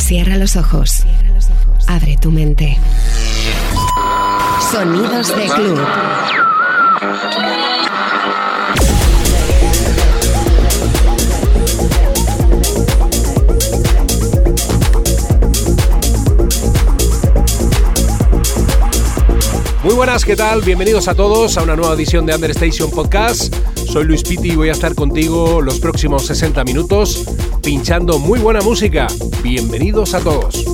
Cierra los ojos. Abre tu mente. Sonidos de club. Muy buenas, ¿qué tal? Bienvenidos a todos a una nueva edición de Understation Podcast. Soy Luis Pitti y voy a estar contigo los próximos 60 minutos pinchando muy buena música. Bienvenidos a todos.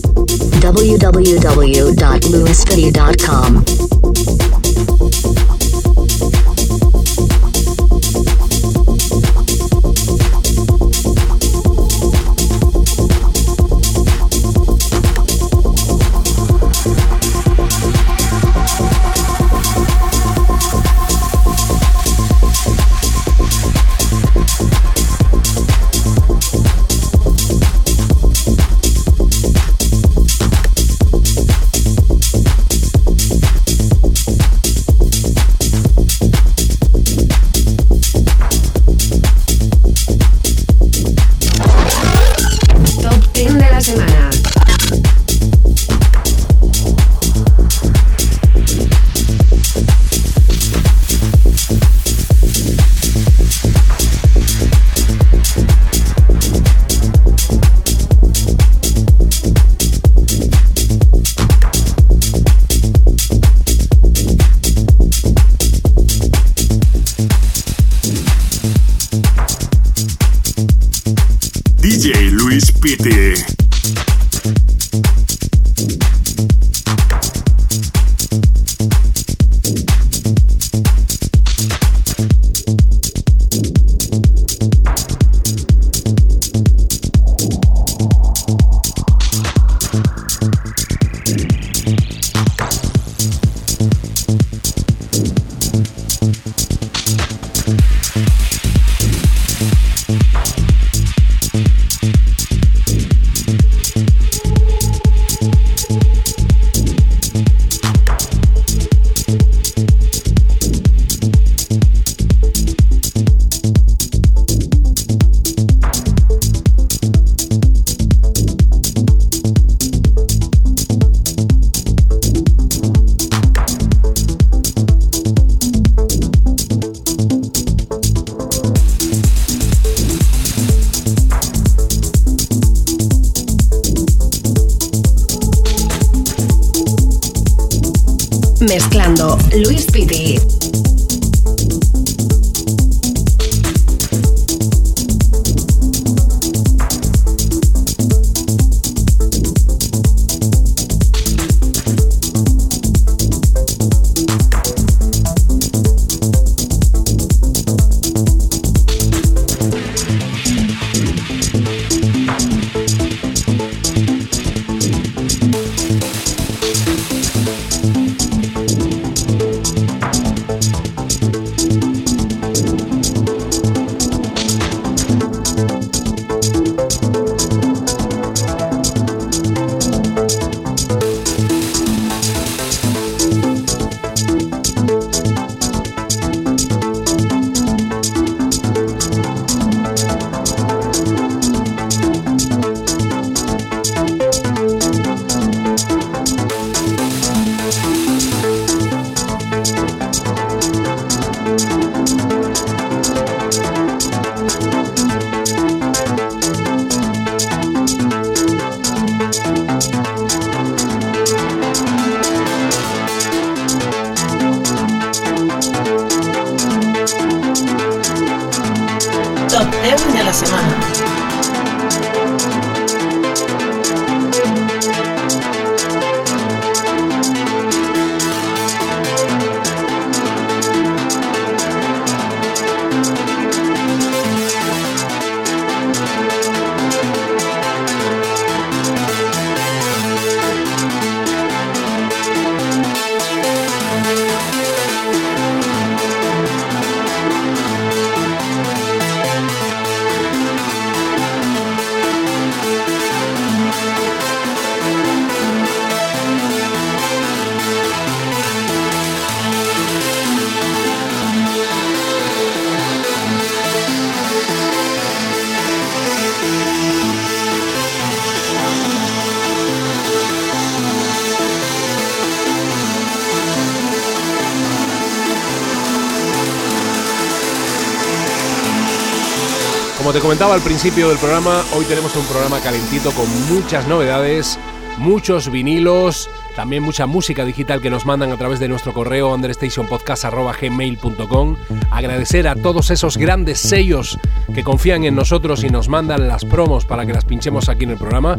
Como te comentaba al principio del programa, hoy tenemos un programa calentito con muchas novedades, muchos vinilos, también mucha música digital que nos mandan a través de nuestro correo understationpodcast.gmail.com. Agradecer a todos esos grandes sellos que confían en nosotros y nos mandan las promos para que las pinchemos aquí en el programa.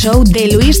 show de Luis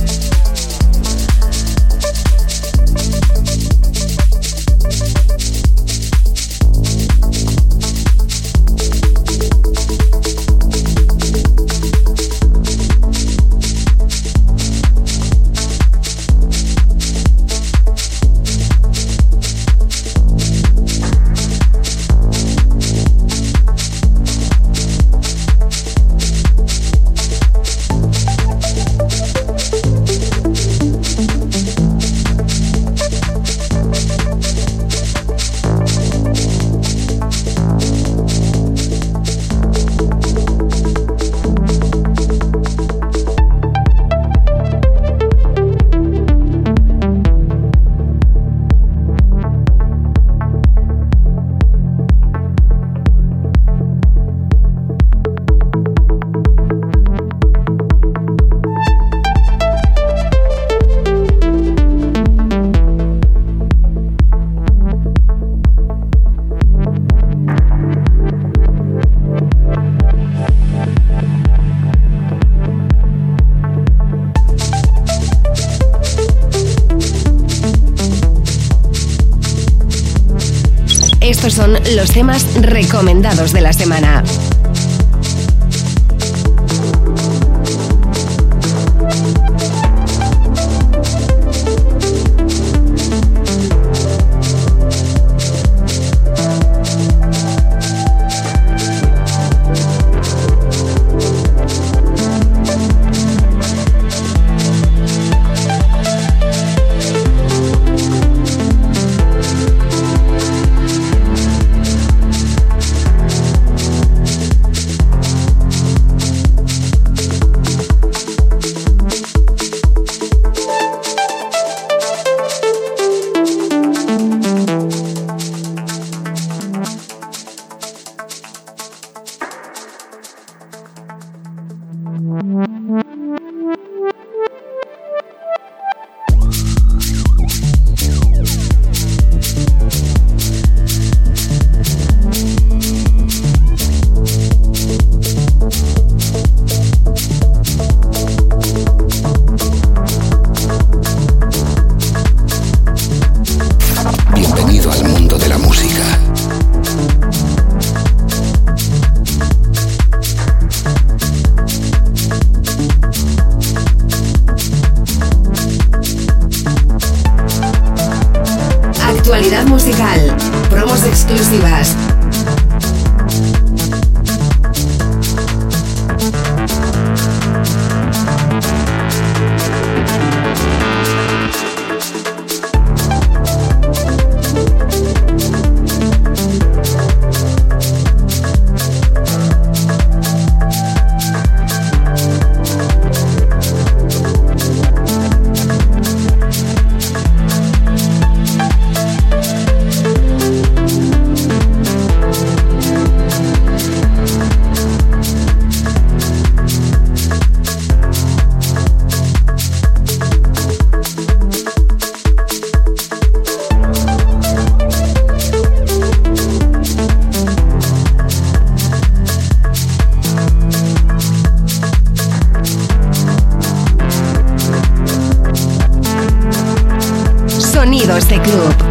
temas recomendados de la semana. Bienvenido a este club.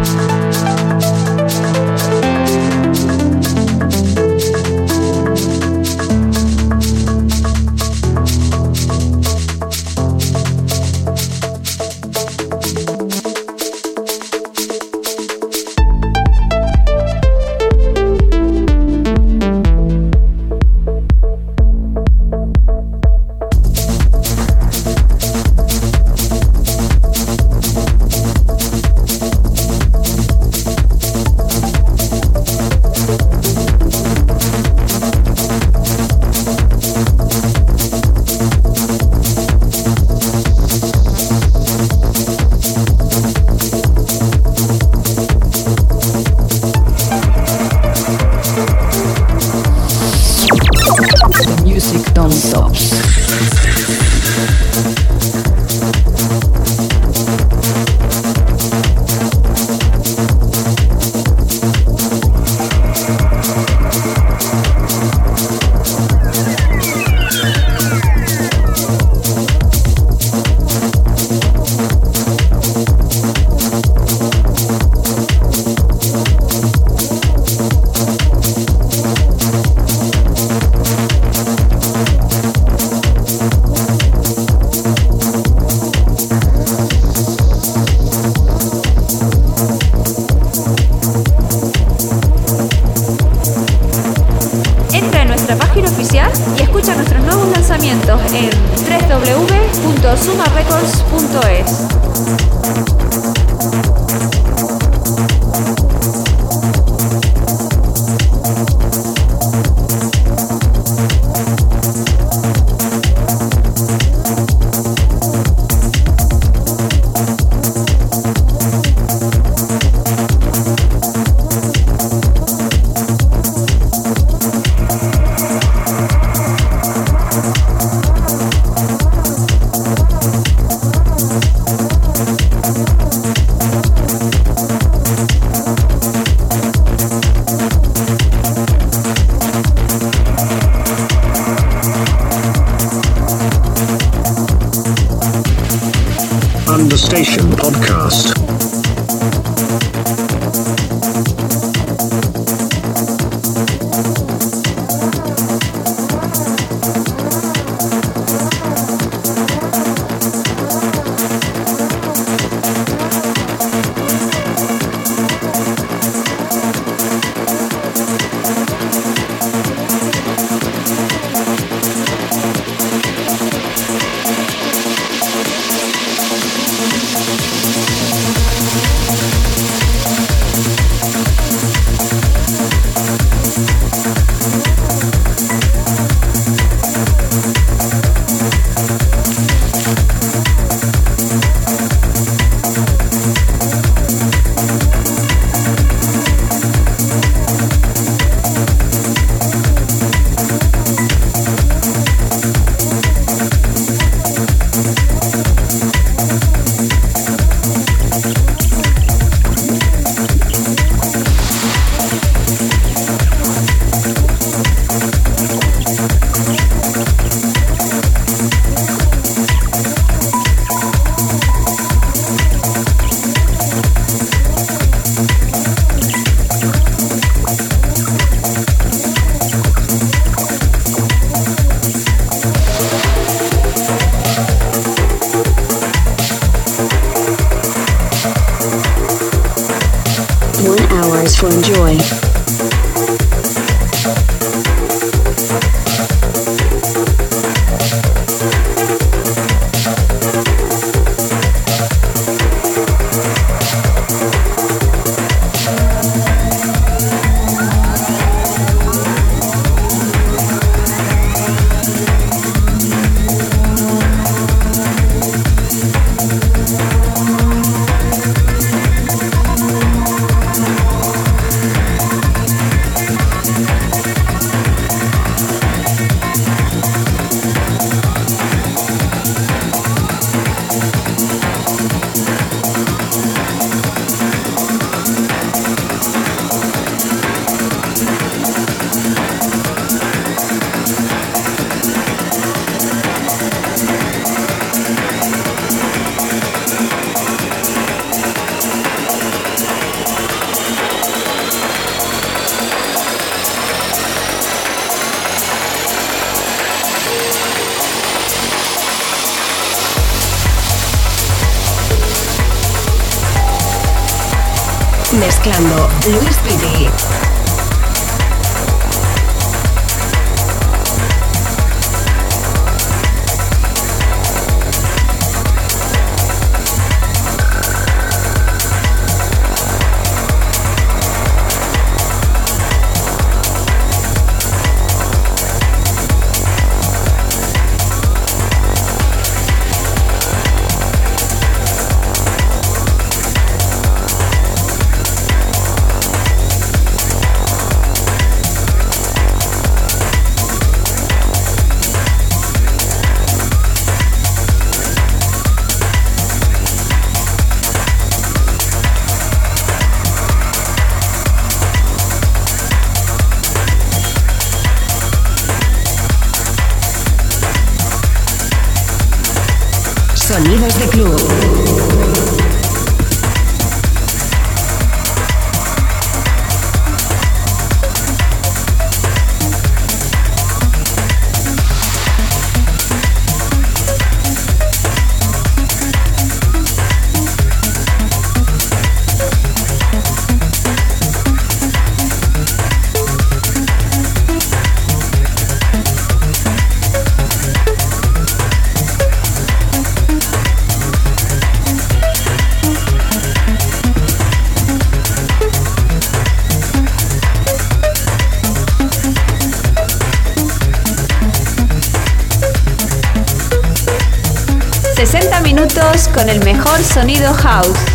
Sonido house.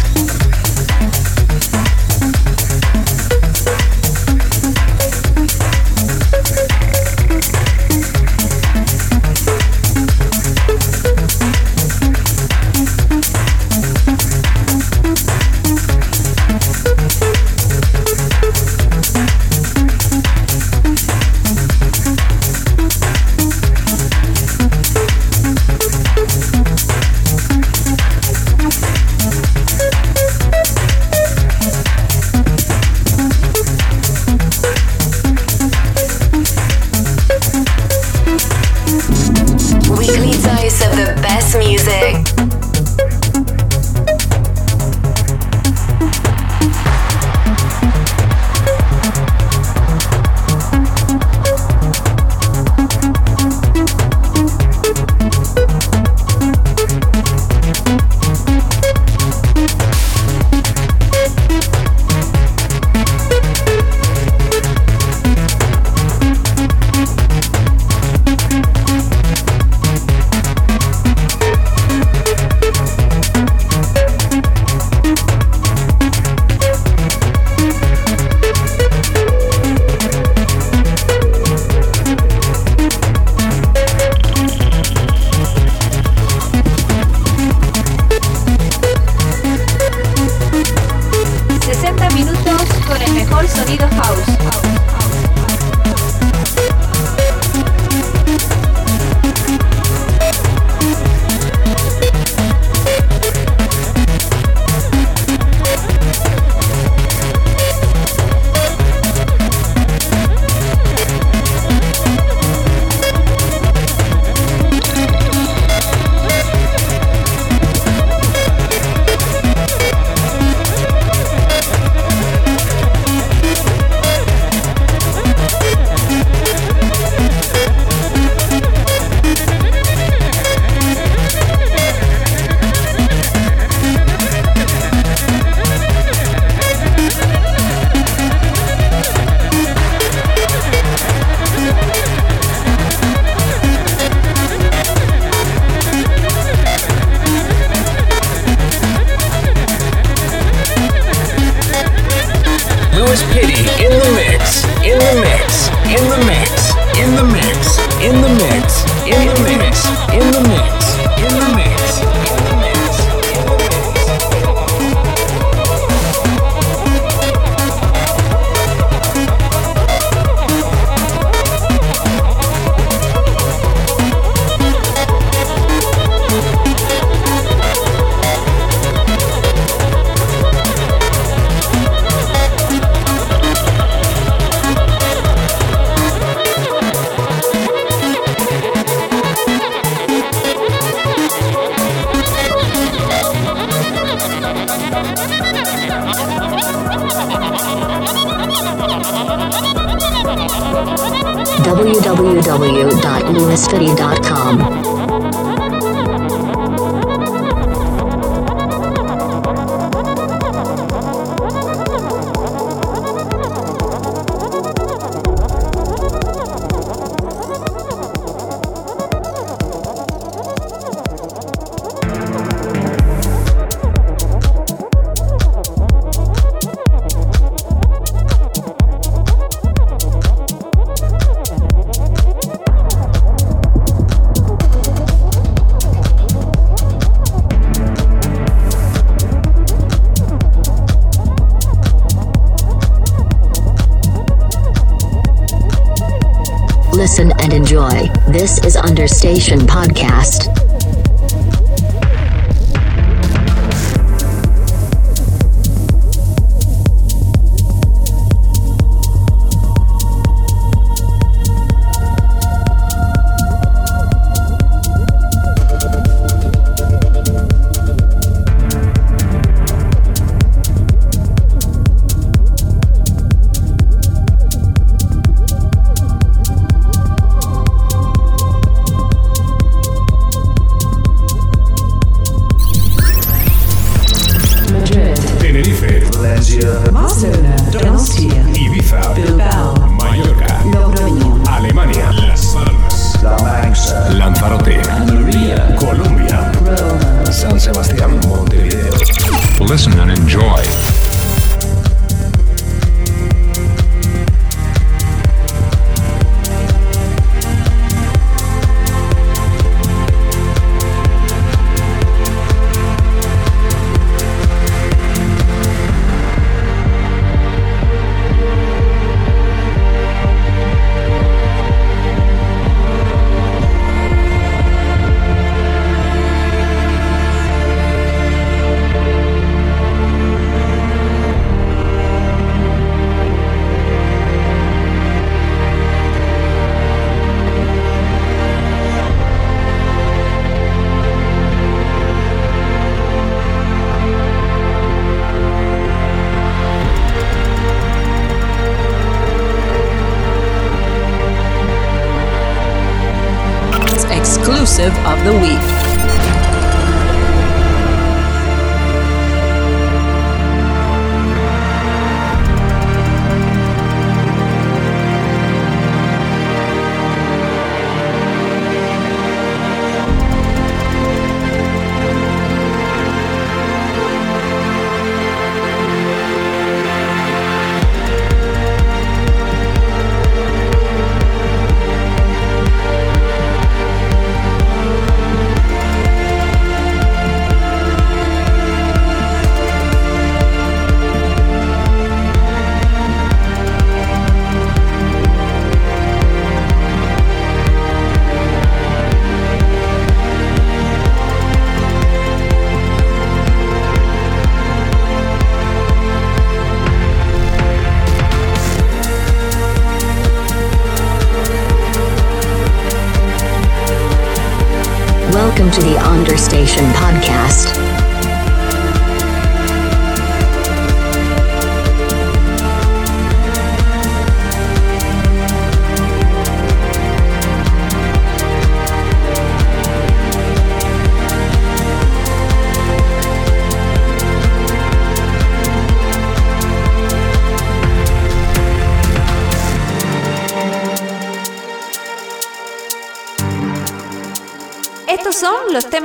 Enjoy. This is Understation Podcast.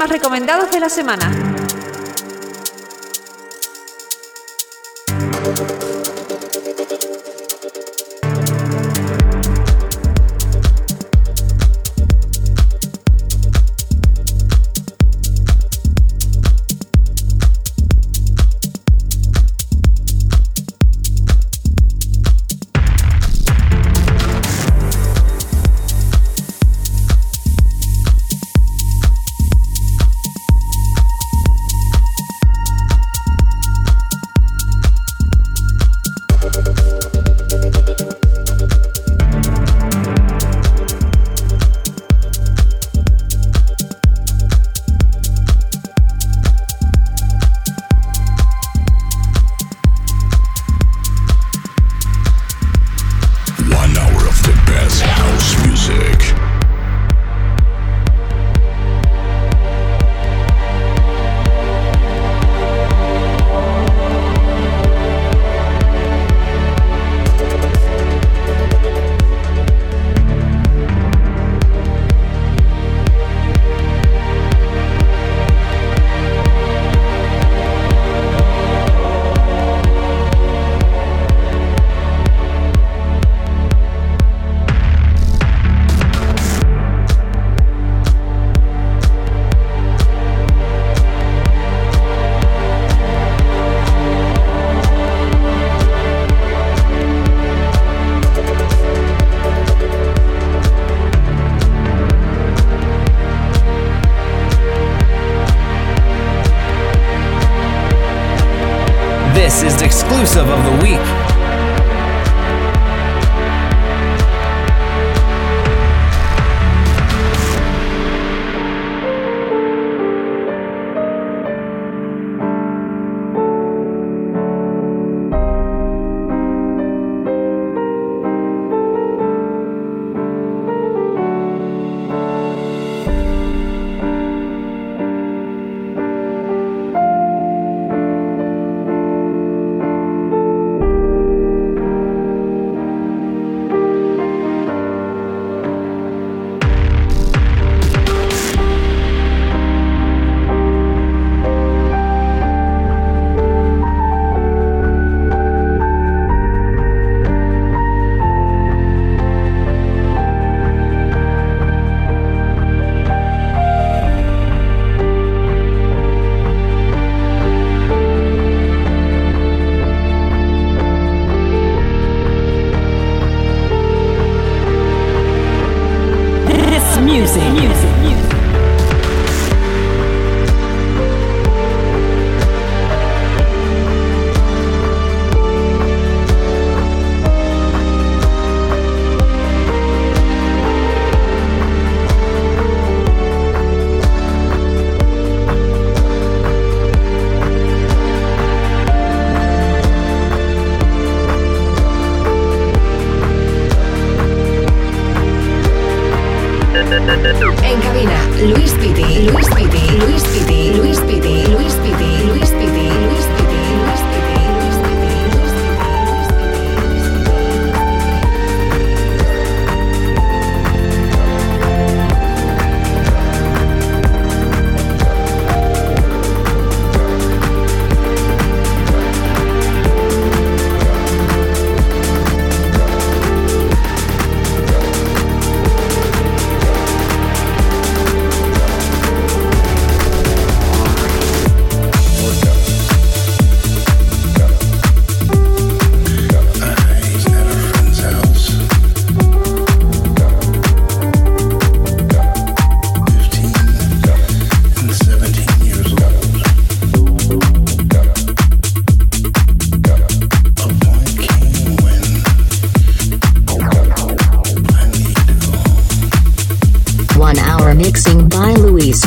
Temas recomendados de la semana.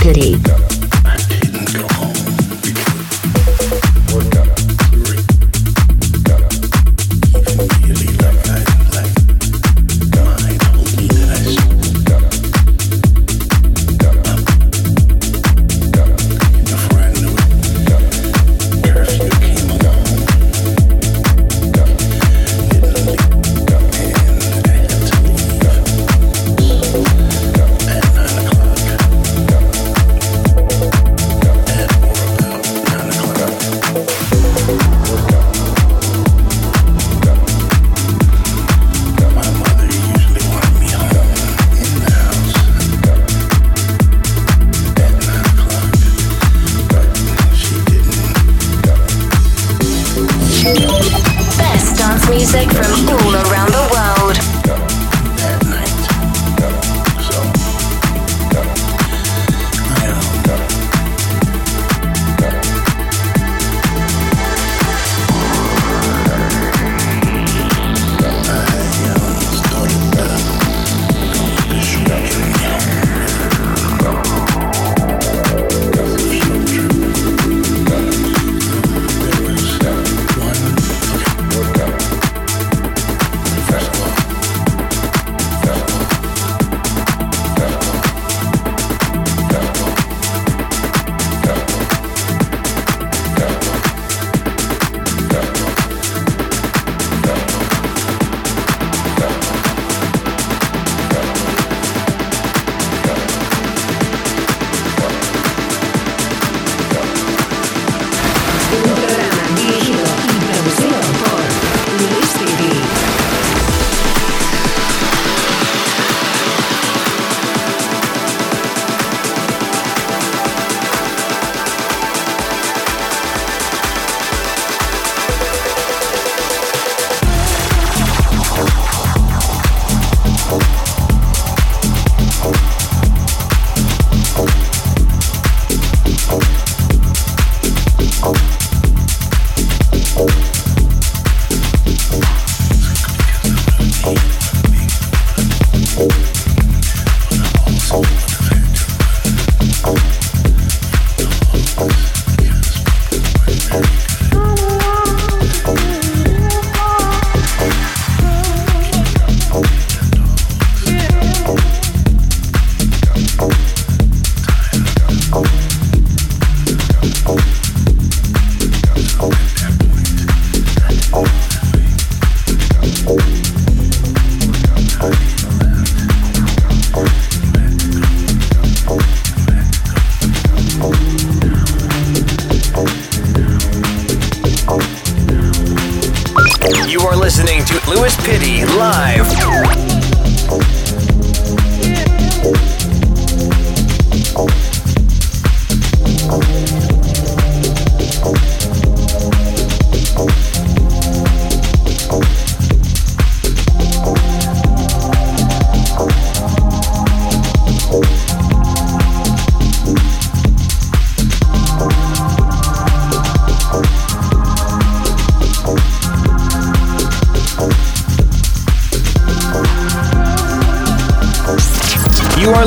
City.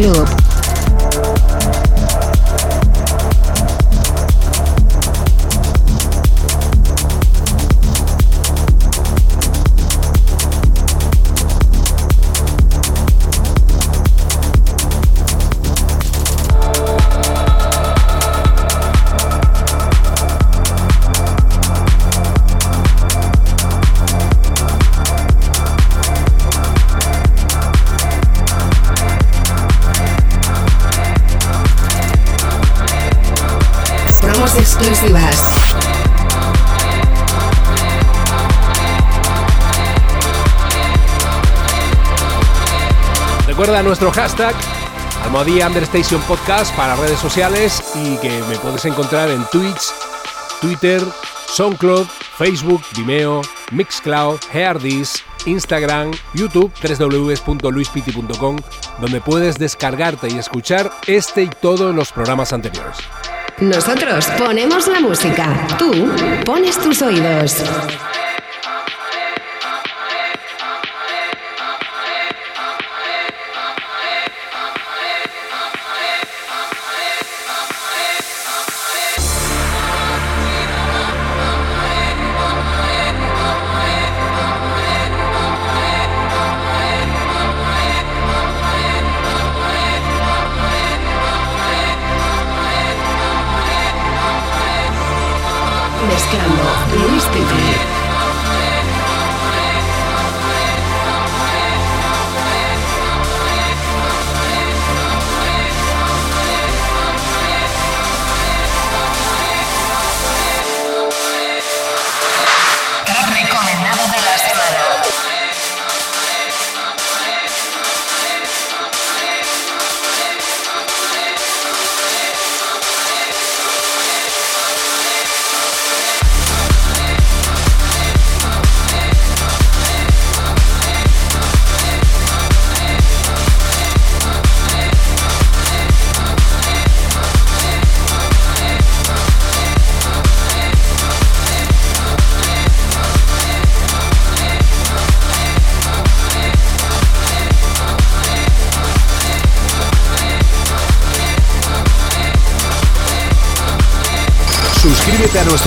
este nuestro hashtag Almohadía Understation Podcast para redes sociales y que me puedes encontrar en Twitch, Twitter, SoundCloud, Facebook, Vimeo, Mixcloud, Heardis, Instagram, YouTube, www.luispiti.com, donde puedes descargarte y escuchar este y todos los programas anteriores. Nosotros ponemos la música, tú pones tus oídos.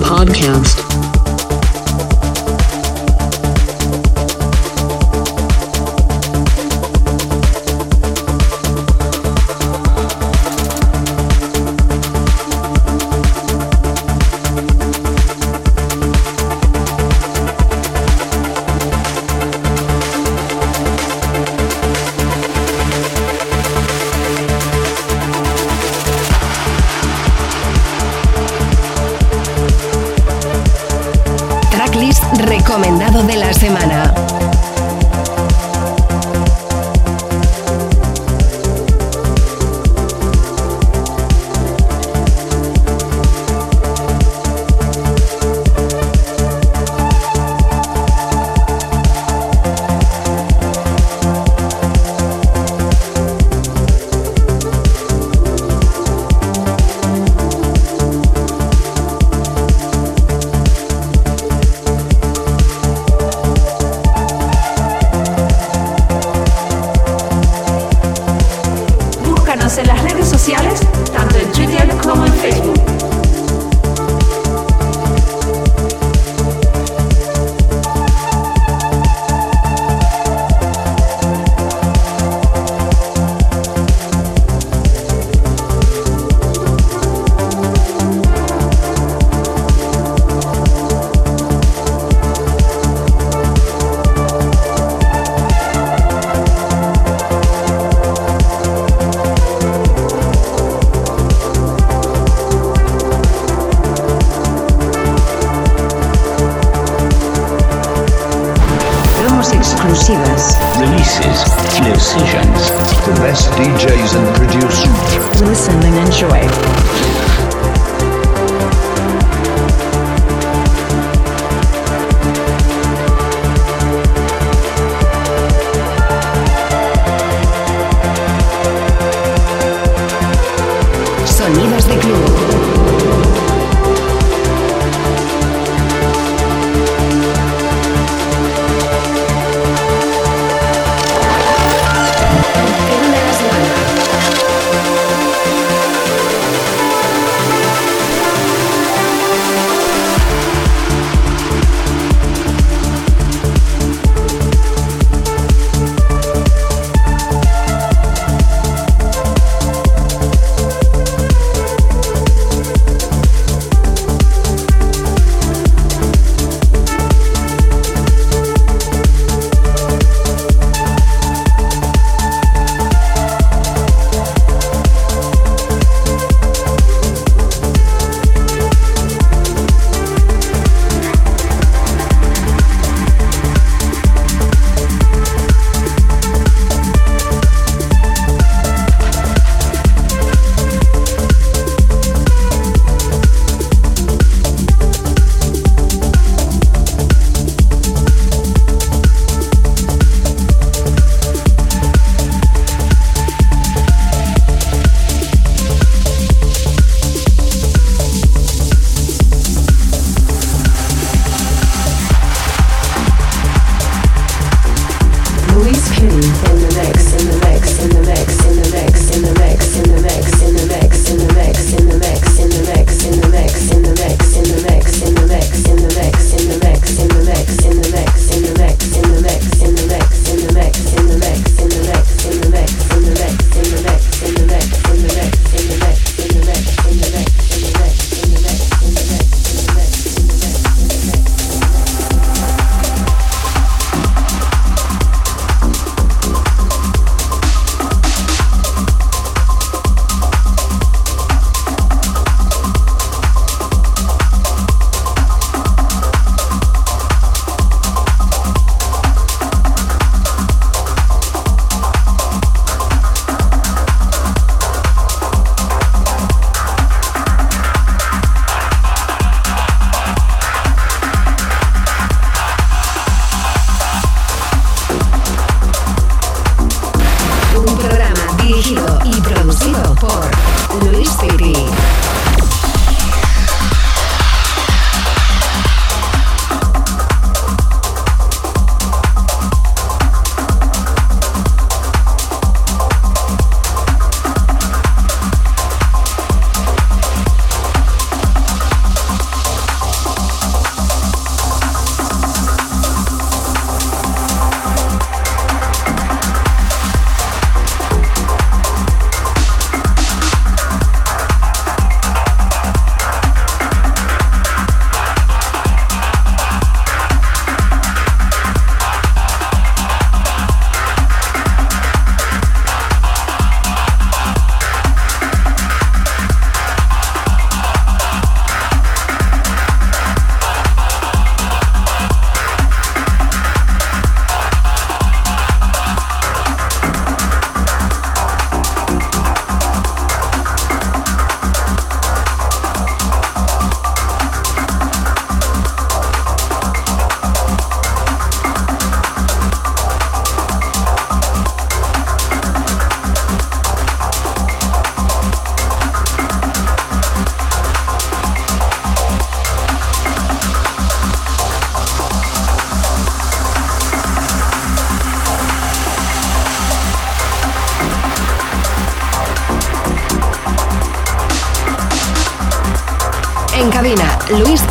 Podcast.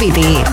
Piti.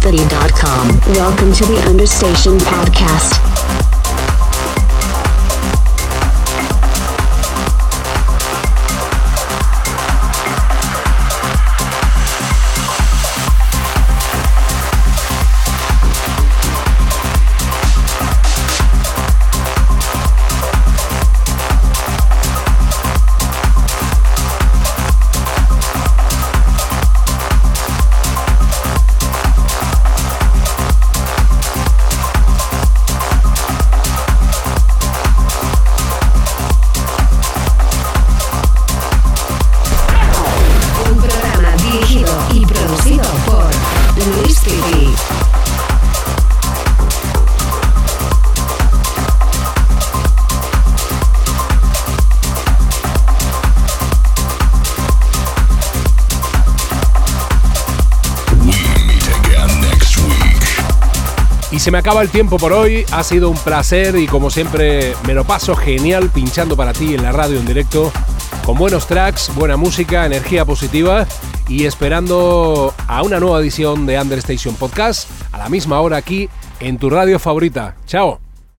www.lewisfitty.com. Welcome to the Understation Podcast. Se me acaba el tiempo por hoy. Ha sido un placer y como siempre me lo paso genial pinchando para ti en la radio en directo con buenos tracks, buena música, energía positiva y esperando a una nueva edición de Understation Podcast a la misma hora aquí en tu radio favorita. Chao.